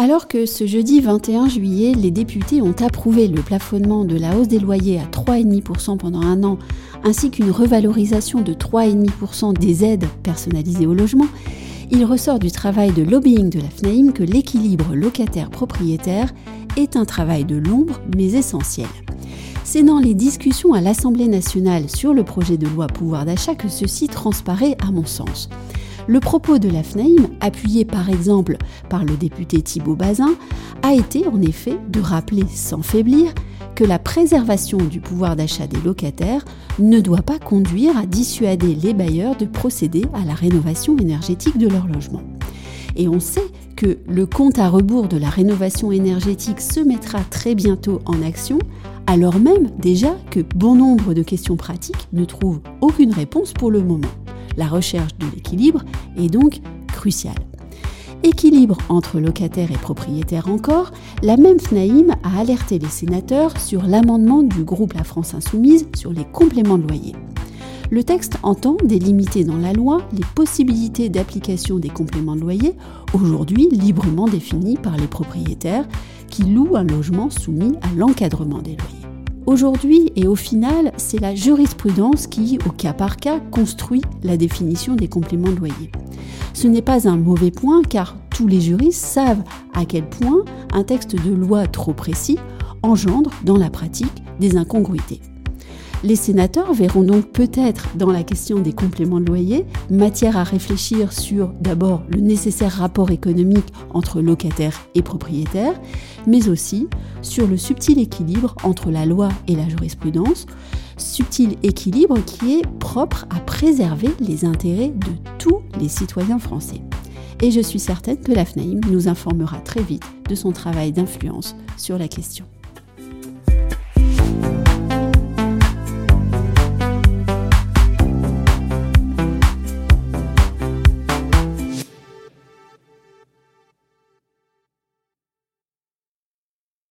Alors que ce jeudi 21 juillet, les députés ont approuvé le plafonnement de la hausse des loyers à 3,5% pendant un an, ainsi qu'une revalorisation de 3,5% des aides personnalisées au logement, il ressort du travail de lobbying de la FNAIM que l'équilibre locataire-propriétaire est un travail de l'ombre mais essentiel. C'est dans les discussions à l'Assemblée nationale sur le projet de loi pouvoir d'achat que ceci transparaît à mon sens. Le propos de la FNAIM, appuyé par exemple par le député Thibault Bazin, a été en effet de rappeler sans faiblir que la préservation du pouvoir d'achat des locataires ne doit pas conduire à dissuader les bailleurs de procéder à la rénovation énergétique de leur logement. Et on sait que le compte à rebours de la rénovation énergétique se mettra très bientôt en action, alors même déjà que bon nombre de questions pratiques ne trouvent aucune réponse pour le moment. La recherche de l'équilibre est donc cruciale. Équilibre entre locataires et propriétaires encore, la même FNAIM a alerté les sénateurs sur l'amendement du groupe La France Insoumise sur les compléments de loyer. Le texte entend délimiter dans la loi les possibilités d'application des compléments de loyer, aujourd'hui librement définis par les propriétaires qui louent un logement soumis à l'encadrement des loyers. Aujourd'hui et au final, c'est la jurisprudence qui, au cas par cas, construit la définition des compléments de loyer. Ce n'est pas un mauvais point car tous les juristes savent à quel point un texte de loi trop précis engendre dans la pratique des incongruités. Les sénateurs verront donc peut-être dans la question des compléments de loyer matière à réfléchir sur d'abord le nécessaire rapport économique entre locataires et propriétaires, mais aussi sur le subtil équilibre entre la loi et la jurisprudence, subtil équilibre qui est propre à préserver les intérêts de tous les citoyens français. Et je suis certaine que la FNAIM nous informera très vite de son travail d'influence sur la question.